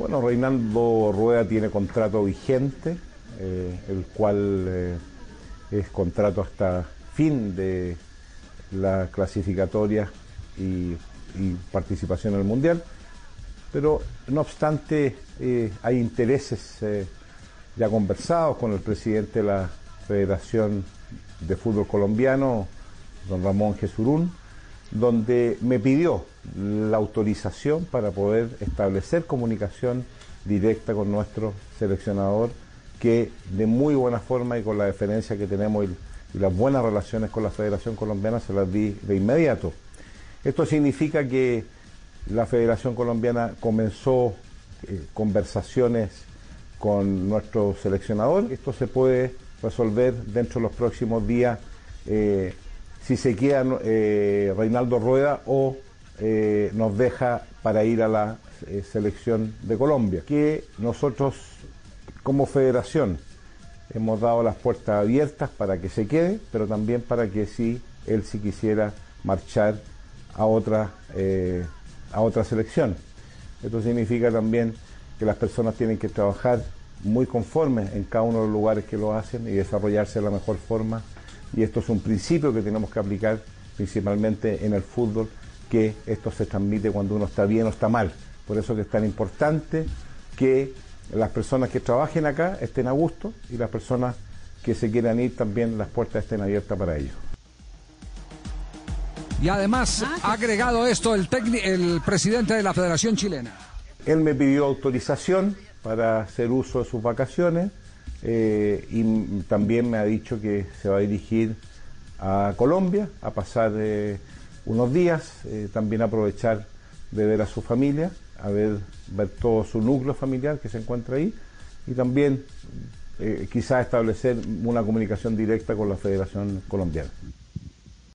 Bueno, Reinaldo Rueda tiene contrato vigente, eh, el cual eh, es contrato hasta fin de la clasificatoria y, participación en el Mundial, pero no obstante eh, hay intereses ya conversados con el presidente de la Federación de Fútbol Colombiano, don Ramón Jesurún, donde me pidió la autorización para poder establecer comunicación directa con nuestro seleccionador, que de muy buena forma y con la deferencia que tenemos y, las buenas relaciones con la Federación Colombiana se las di de inmediato. Esto significa que la Federación Colombiana comenzó eh, conversaciones con nuestro seleccionador. Esto se puede resolver dentro de los próximos días. Eh, si se queda eh, Reinaldo Rueda o eh, nos deja para ir a la eh, selección de Colombia. Que nosotros como federación hemos dado las puertas abiertas para que se quede, pero también para que si él si quisiera marchar a otra, a otra selección. Esto significa también que las personas tienen que trabajar muy conformes en cada uno de los lugares que lo hacen y desarrollarse de la mejor forma y esto es un principio que tenemos que aplicar principalmente en el fútbol, que esto se transmite cuando uno está bien o está mal. Por eso que es tan importante que las personas que trabajen acá estén a gusto y las personas que se quieran ir también las puertas estén abiertas para ellos. Y además ah, ha agregado esto el, el presidente de la Federación Chilena. Él me pidió autorización para hacer uso de sus vacaciones eh, y también me ha dicho que se va a dirigir a Colombia a pasar eh, unos días, eh, también aprovechar de ver a su familia, a ver, ver todo su núcleo familiar que se encuentra ahí y también quizás establecer una comunicación directa con la Federación Colombiana.